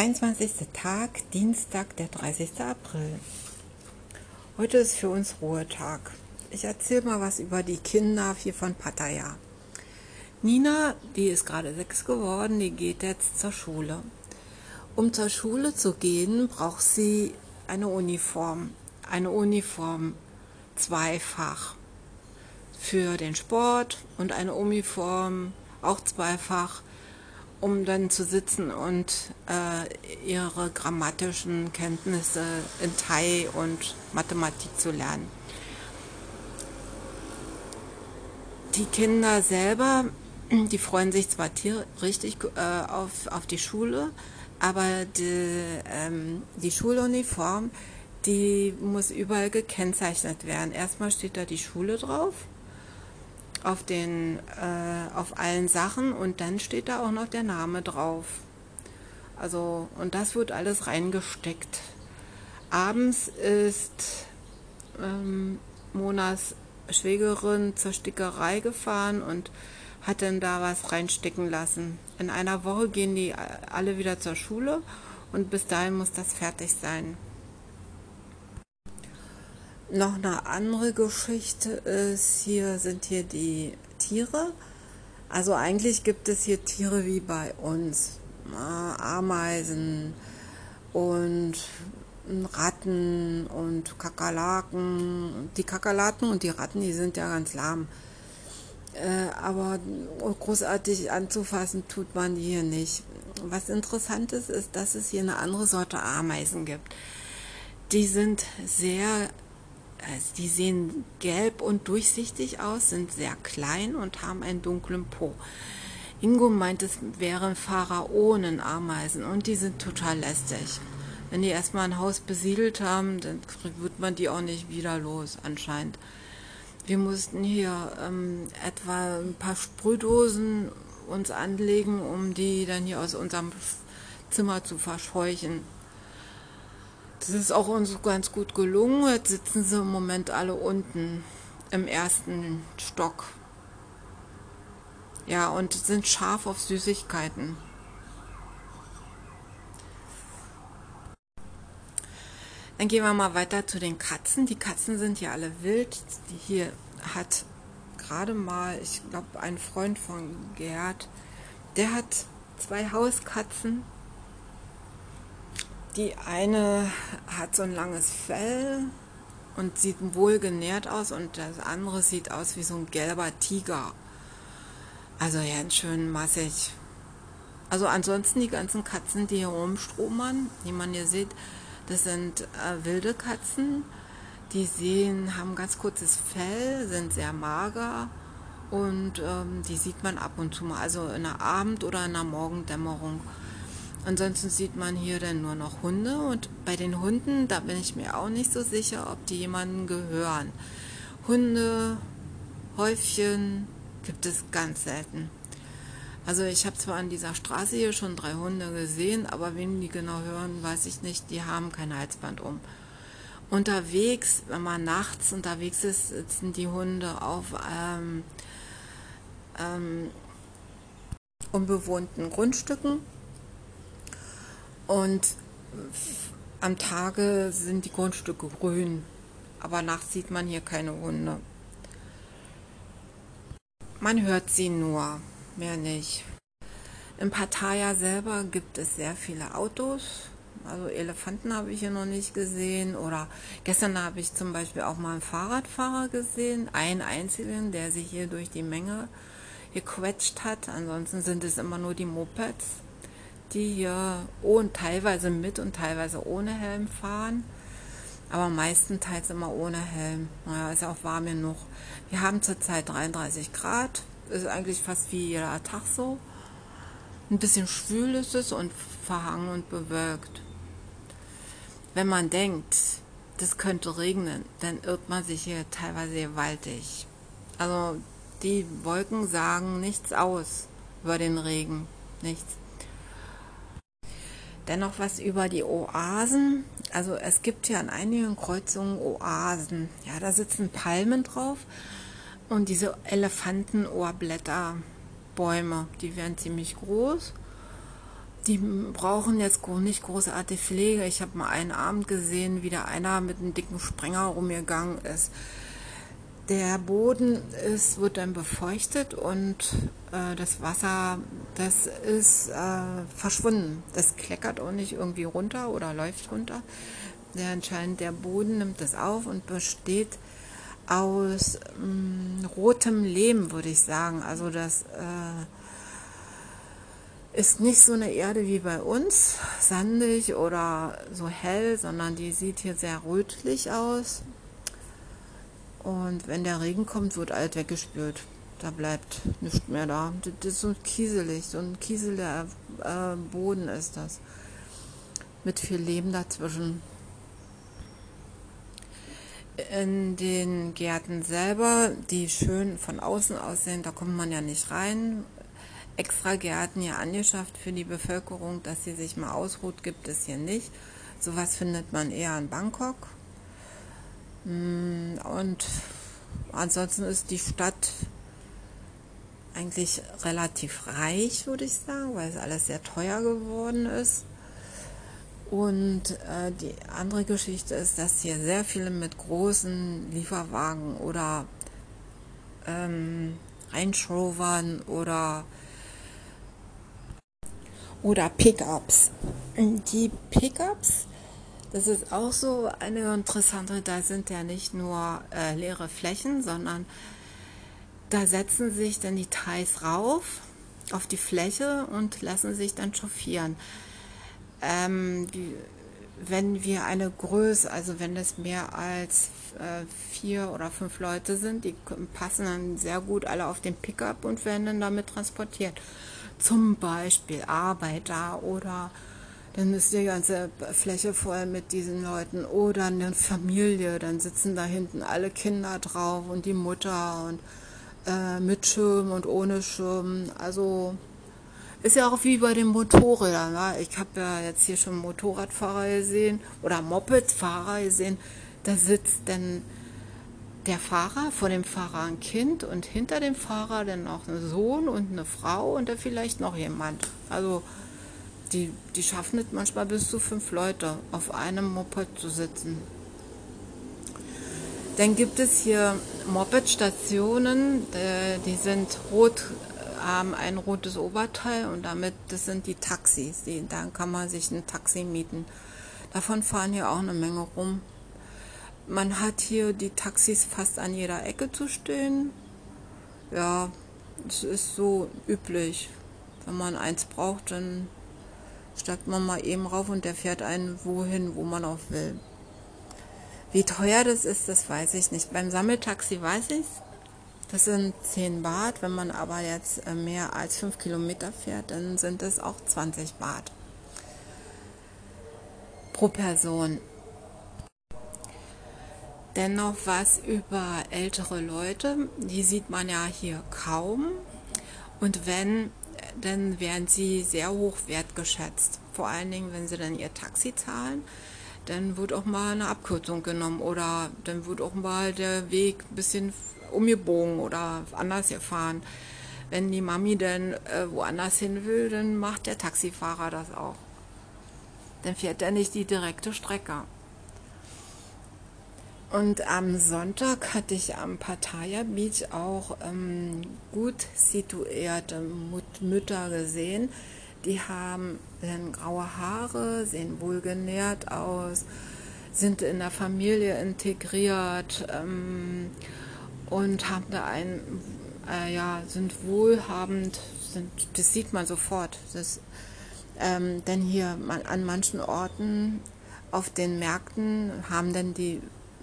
22. Tag, Dienstag, der 30. April. Heute ist für uns Ruhetag. Ich erzähle mal was über die Kinder hier von Pattaya. Nina, die ist gerade sechs geworden, die geht jetzt zur Schule. Um zur Schule zu gehen, braucht sie eine Uniform. Eine Uniform zweifach für den Sport und eine Uniform auch zweifach um dann zu sitzen und äh, ihre grammatischen Kenntnisse in Thai und Mathematik zu lernen. Die Kinder selber, die freuen sich zwar richtig äh, auf, auf die Schule, aber die, ähm, die Schuluniform, die muss überall gekennzeichnet werden. Erstmal steht da die Schule drauf auf den äh, auf allen Sachen und dann steht da auch noch der Name drauf. Also und das wird alles reingesteckt. Abends ist ähm, Monas Schwägerin zur Stickerei gefahren und hat dann da was reinstecken lassen. In einer Woche gehen die alle wieder zur Schule und bis dahin muss das fertig sein. Noch eine andere Geschichte ist, hier sind hier die Tiere. Also eigentlich gibt es hier Tiere wie bei uns. Ameisen und Ratten und Kakerlaken. Die Kakerlaken und die Ratten, die sind ja ganz lahm. Äh, aber großartig anzufassen tut man die hier nicht. Was interessant ist, ist, dass es hier eine andere Sorte Ameisen gibt. Die sind sehr also die sehen gelb und durchsichtig aus, sind sehr klein und haben einen dunklen Po. Ingo meint, es wären Pharaonenameisen und die sind total lästig. Wenn die erstmal ein Haus besiedelt haben, dann wird man die auch nicht wieder los, anscheinend. Wir mussten hier ähm, etwa ein paar Sprühdosen uns anlegen, um die dann hier aus unserem Zimmer zu verscheuchen. Das ist auch uns ganz gut gelungen. Jetzt sitzen sie im Moment alle unten im ersten Stock. Ja, und sind scharf auf Süßigkeiten. Dann gehen wir mal weiter zu den Katzen. Die Katzen sind ja alle wild. Die hier hat gerade mal, ich glaube, ein Freund von Gerd, der hat zwei Hauskatzen die eine hat so ein langes Fell und sieht wohl genährt aus und das andere sieht aus wie so ein gelber Tiger. Also ganz schön massig. Also ansonsten die ganzen Katzen, die hier rumstromern, die man hier sieht, das sind äh, wilde Katzen. Die sehen, haben ganz kurzes Fell, sind sehr mager und ähm, die sieht man ab und zu mal, also in der Abend- oder in der Morgendämmerung. Ansonsten sieht man hier dann nur noch Hunde und bei den Hunden, da bin ich mir auch nicht so sicher, ob die jemandem gehören. Hunde, Häufchen gibt es ganz selten. Also ich habe zwar an dieser Straße hier schon drei Hunde gesehen, aber wem die genau hören, weiß ich nicht. Die haben kein Halsband um. Unterwegs, wenn man nachts unterwegs ist, sitzen die Hunde auf ähm, ähm, unbewohnten Grundstücken und am Tage sind die Grundstücke grün, aber nachts sieht man hier keine Hunde. Man hört sie nur, mehr nicht. In Pattaya selber gibt es sehr viele Autos. Also Elefanten habe ich hier noch nicht gesehen. Oder gestern habe ich zum Beispiel auch mal einen Fahrradfahrer gesehen, einen einzigen, der sich hier durch die Menge gequetscht hat. Ansonsten sind es immer nur die Mopeds die hier und teilweise mit und teilweise ohne Helm fahren. Aber meistenteils immer ohne Helm. Naja, ist ja auch warm genug. Wir haben zurzeit 33 Grad. Ist eigentlich fast wie jeder Tag so. Ein bisschen schwül ist es und verhangen und bewölkt. Wenn man denkt, das könnte regnen, dann irrt man sich hier teilweise gewaltig. Also die Wolken sagen nichts aus über den Regen. Nichts. Dennoch was über die Oasen. Also es gibt ja an einigen Kreuzungen Oasen. Ja, da sitzen Palmen drauf und diese Elefantenohrblätterbäume, die werden ziemlich groß. die brauchen jetzt nicht großartig Pflege. Ich habe mal einen Abend gesehen, wie da einer mit einem dicken Sprenger rumgegangen ist. Der Boden ist, wird dann befeuchtet und äh, das Wasser, das ist äh, verschwunden. Das kleckert auch nicht irgendwie runter oder läuft runter. Der anscheinend der Boden nimmt das auf und besteht aus mh, mm, rotem Lehm, würde ich sagen. Also das äh, ist nicht so eine Erde wie bei uns, sandig oder so hell, sondern die sieht hier sehr rötlich aus. Und wenn der Regen kommt, wird alles weggespült. Da bleibt nichts mehr da. Das ist so kieselig, so ein kieseliger äh, Boden ist das. Mit viel Leben dazwischen. In den Gärten selber, die schön von außen aussehen, da kommt man ja nicht rein. Extra Gärten ja angeschafft für die Bevölkerung, dass sie sich mal ausruht, gibt es hier nicht. Sowas findet man eher in Bangkok und ansonsten ist die Stadt eigentlich relativ reich, würde ich sagen, weil es alles sehr teuer geworden ist. Und äh, die andere Geschichte ist, dass hier sehr viele mit großen Lieferwagen oder ähm, Range Rovern oder oder Pickups. Die Pickups das ist auch so eine interessante, da sind ja nicht nur äh, leere Flächen, sondern da setzen sich dann die Thais rauf auf die Fläche und lassen sich dann chauffieren. Ähm, wenn wir eine Größe, also wenn es mehr als äh, vier oder fünf Leute sind, die passen dann sehr gut alle auf den Pickup und werden dann damit transportiert. Zum Beispiel Arbeiter oder dann ist die ganze Fläche voll mit diesen Leuten. Oder eine Familie, dann sitzen da hinten alle Kinder drauf und die Mutter und äh, mit Schirm und ohne Schirm. Also ist ja auch wie bei den Motorrädern. Ne? Ich habe ja jetzt hier schon Motorradfahrer gesehen oder Mopedfahrer gesehen. Da sitzt dann der Fahrer, vor dem Fahrer ein Kind und hinter dem Fahrer dann noch ein Sohn und eine Frau und da vielleicht noch jemand. Also die, die schaffen es manchmal bis zu fünf Leute auf einem Moped zu sitzen. Dann gibt es hier Moped-Stationen, äh, die sind rot, haben ein rotes Oberteil und damit, das sind die Taxis. Die, da kann man sich ein Taxi mieten. Davon fahren hier auch eine Menge rum. Man hat hier die Taxis fast an jeder Ecke zu stehen. Ja, es ist so üblich. Wenn man eins braucht, dann steigt man mal eben rauf und der fährt einen wohin, wo man auch will. Wie teuer das ist, das weiß ich nicht. Beim Sammeltaxi weiß ich Das sind 10 Baht. Wenn man aber jetzt äh, mehr als 5 Kilometer fährt, dann sind es auch 20 Baht pro Person. Dennoch was über ältere Leute, die sieht man ja hier kaum. Und wenn dann werden sie sehr hoch wertgeschätzt. Vor allen Dingen, wenn sie dann ihr Taxi zahlen, dann wird auch mal eine Abkürzung genommen oder dann wird auch mal der Weg ein bisschen umgebogen oder anders gefahren. Wenn die Mami dann äh, woanders hin will, dann macht der Taxifahrer das auch. Dann fährt er nicht die direkte Strecke. Und am Sonntag hatte ich am Pattaya Beach auch ähm, gut situierte Mut Mütter gesehen. Die haben graue Haare, sehen wohlgenährt aus, sind in der Familie integriert ähm, und haben da ein, äh, ja, sind wohlhabend, sind, das sieht man sofort. Das, ähm, denn hier an manchen Orten auf den Märkten haben dann die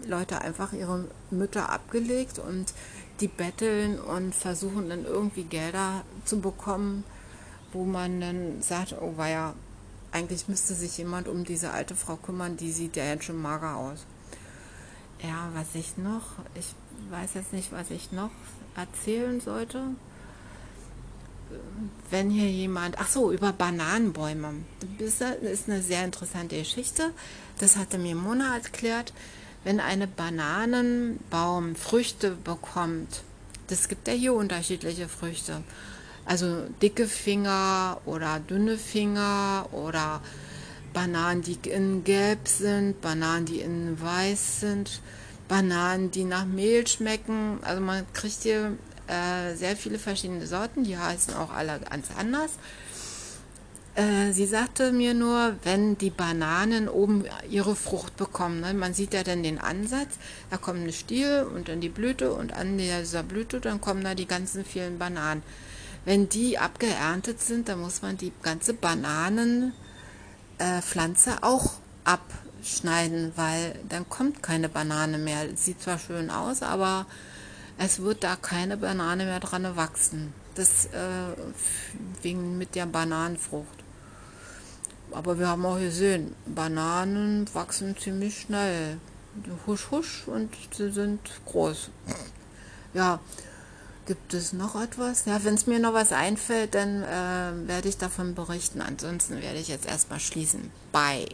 Leute einfach ihre Mütter abgelegt und die betteln und versuchen dann irgendwie Gelder zu bekommen, wo man dann sagt, oh ja, eigentlich müsste sich jemand um diese alte Frau kümmern, die sieht ja jetzt schon mager aus. Ja, was ich noch, ich weiß jetzt nicht, was ich noch erzählen sollte. Wenn hier jemand, ach so, über Bananenbäume. Das ist eine sehr interessante Geschichte. Das hatte mir Mona erklärt wenn eine Bananenbaum Früchte bekommt, das gibt ja hier unterschiedliche Früchte, Also dicke Finger oder dünne Finger oder Bananen, die in gelb sind, Bananen, die in weiß sind, Bananen, die nach Mehl schmecken. Also man kriegt hier äh, sehr viele verschiedene Sorten, die heißen auch alle ganz anders. Äh, sie sagte mir nur, wenn die Bananen oben ihre Frucht bekommen, ne, man sieht ja dann den Ansatz, da kommt eine Stiel und dann die Blüte und an dieser Blüte dann kommen da die ganzen vielen Bananen. Wenn die abgeerntet sind, dann muss man die ganze Bananenpflanze äh, auch abschneiden, weil dann kommt keine Banane mehr. Sieht zwar schön aus, aber es wird da keine Banane mehr dran wachsen. Das äh, wegen mit der Bananenfrucht. Aber wir haben auch gesehen, Bananen wachsen ziemlich schnell. Husch, husch und sie sind groß. Ja, gibt es noch etwas? Ja, wenn es mir noch was einfällt, dann äh, werde ich davon berichten. Ansonsten werde ich jetzt erstmal schließen. Bye.